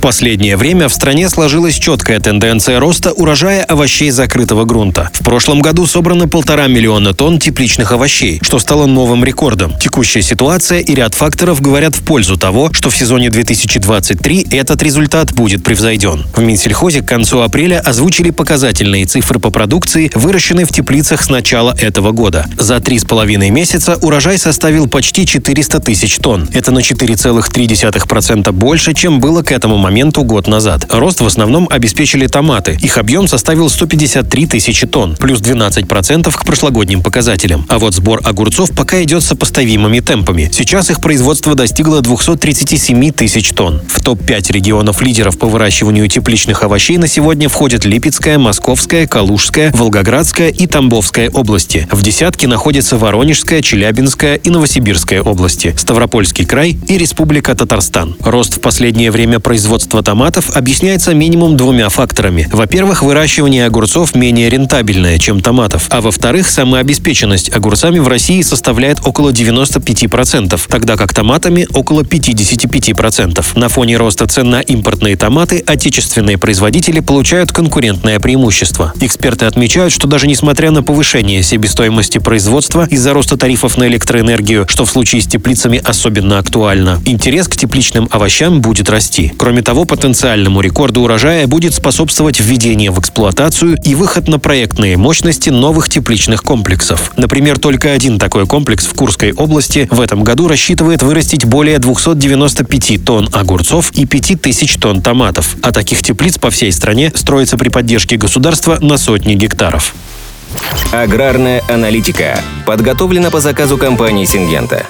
Последнее время в стране сложилась четкая тенденция роста урожая овощей закрытого грунта. В прошлом году собрано полтора миллиона тонн тепличных овощей, что стало новым рекордом. Текущая ситуация и ряд факторов говорят в пользу того, что в сезоне 2023 этот результат будет превзойден. В Минсельхозе к концу апреля озвучили показательные цифры по продукции, выращенной в теплицах с начала этого года. За три с половиной месяца урожай составил почти 400 тысяч тонн. Это на 4,3% больше, чем было к этому моменту моменту год назад. Рост в основном обеспечили томаты. Их объем составил 153 тысячи тонн, плюс 12% к прошлогодним показателям. А вот сбор огурцов пока идет сопоставимыми темпами. Сейчас их производство достигло 237 тысяч тонн. В топ-5 регионов лидеров по выращиванию тепличных овощей на сегодня входят Липецкая, Московская, Калужская, Волгоградская и Тамбовская области. В десятке находятся Воронежская, Челябинская и Новосибирская области, Ставропольский край и Республика Татарстан. Рост в последнее время производства производство томатов объясняется минимум двумя факторами. Во-первых, выращивание огурцов менее рентабельное, чем томатов. А во-вторых, самообеспеченность огурцами в России составляет около 95%, тогда как томатами около 55%. На фоне роста цен на импортные томаты отечественные производители получают конкурентное преимущество. Эксперты отмечают, что даже несмотря на повышение себестоимости производства из-за роста тарифов на электроэнергию, что в случае с теплицами особенно актуально, интерес к тепличным овощам будет расти. Кроме того, потенциальному рекорду урожая будет способствовать введение в эксплуатацию и выход на проектные мощности новых тепличных комплексов. Например, только один такой комплекс в Курской области в этом году рассчитывает вырастить более 295 тонн огурцов и 5000 тонн томатов. А таких теплиц по всей стране строится при поддержке государства на сотни гектаров. Аграрная аналитика подготовлена по заказу компании «Сингента».